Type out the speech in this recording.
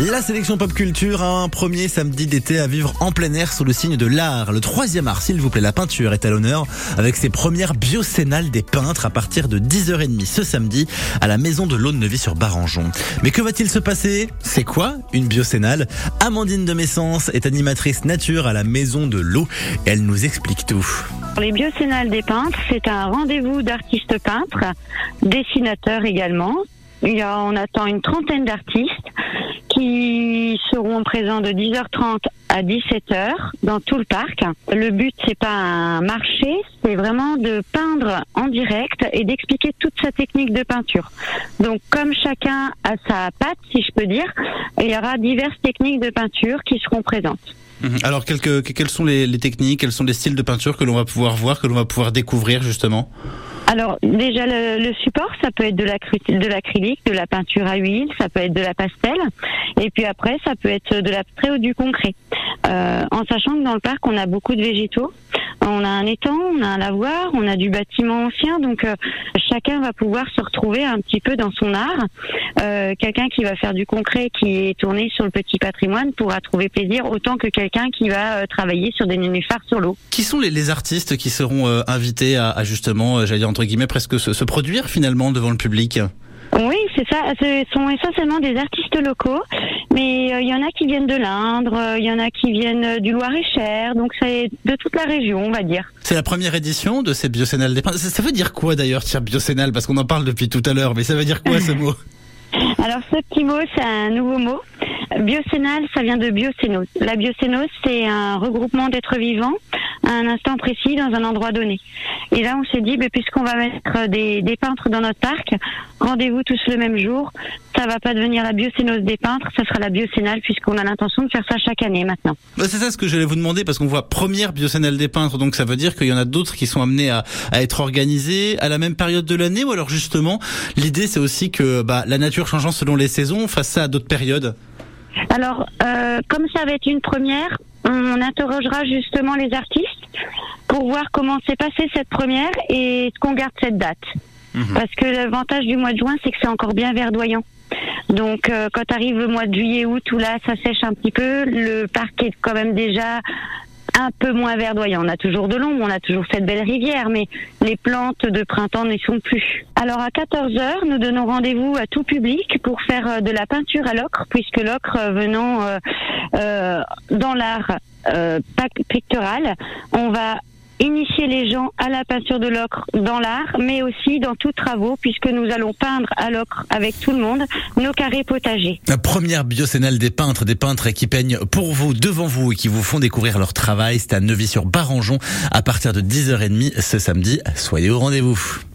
La sélection pop culture, un premier samedi d'été à vivre en plein air sous le signe de l'art. Le 3 mars, s'il vous plaît, la peinture est à l'honneur avec ses premières biocénales des peintres à partir de 10h30 ce samedi à la maison de l'Aune-Neuvy sur Barangeon. Mais que va-t-il se passer? C'est quoi une biocénale? Amandine de Messence est animatrice nature à la maison de l'eau elle nous explique tout. Les biocénales des peintres, c'est un rendez-vous d'artistes peintres, dessinateurs également. Il y a, on attend une trentaine d'artistes qui seront présents de 10h30 à 17h dans tout le parc. Le but c'est pas un marché, c'est vraiment de peindre en direct et d'expliquer toute sa technique de peinture. Donc comme chacun a sa patte, si je peux dire, il y aura diverses techniques de peinture qui seront présentes. Mhm. Alors, quelles, sont les techniques, quels sont les styles de peinture que l'on va pouvoir voir, que l'on va pouvoir découvrir justement? Alors déjà le, support, ça peut être de l'acrylique, de la peinture à huile, ça peut être de la pastel, et puis après ça peut être de l'abstrait ou du concret. Euh, en sachant que dans le parc on a beaucoup de végétaux, on a un étang, on a un lavoir, on a du bâtiment ancien, donc euh, chacun va pouvoir se retrouver un petit peu dans son art. Euh, quelqu'un qui va faire du concret, qui est tourné sur le petit patrimoine, pourra trouver plaisir autant que quelqu'un qui va travailler sur des nénuphars sur l'eau. Qui sont les, artistes qui seront invités à, justement, j'allais dire entre guillemets, presque se, produire finalement devant le public? Oui, c'est ça. Ce sont essentiellement des artistes locaux, mais il y en a qui viennent de l'Indre, il y en a qui viennent du Loir-et-Cher, donc c'est de toute la région, on va dire. C'est la première édition de ces biocénales des ça, ça veut dire quoi d'ailleurs, tiens, biocénal Parce qu'on en parle depuis tout à l'heure, mais ça veut dire quoi ce mot? Alors ce petit mot, c'est un nouveau mot. Biocénal, ça vient de biocénose. La biocénose, c'est un regroupement d'êtres vivants à un instant précis dans un endroit donné. Et là, on s'est dit, ben, puisqu'on va mettre des, des, peintres dans notre parc, rendez-vous tous le même jour. Ça va pas devenir la biocénose des peintres, ça sera la biocénale puisqu'on a l'intention de faire ça chaque année maintenant. Bah, c'est ça ce que j'allais vous demander parce qu'on voit première biocénale des peintres, donc ça veut dire qu'il y en a d'autres qui sont amenés à, à, être organisés à la même période de l'année ou alors justement l'idée c'est aussi que bah, la nature changeant selon les saisons, on fasse ça à d'autres périodes. Alors, euh, comme ça va être une première, on interrogera justement les artistes pour voir comment s'est passée cette première et qu'on garde cette date. Mhm. Parce que l'avantage du mois de juin, c'est que c'est encore bien verdoyant. Donc euh, quand arrive le mois de juillet, août, tout là, ça sèche un petit peu. Le parc est quand même déjà un peu moins verdoyant. On a toujours de l'ombre, on a toujours cette belle rivière, mais les plantes de printemps n'y sont plus. Alors à 14 h nous donnons rendez-vous à tout public pour faire euh, de la peinture à l'ocre, puisque l'ocre euh, venant euh, dans l'art pictural, on va initier les gens à la peinture de l'ocre dans l'art, mais aussi dans tous travaux, puisque nous allons peindre à l'ocre avec tout le monde nos carrés potagers. La première biocénale des peintres, des peintres qui peignent pour vous, devant vous et qui vous font découvrir leur travail, c'est à Neuvy-sur-Barangeon à partir de 10h30 ce samedi. Soyez au rendez-vous.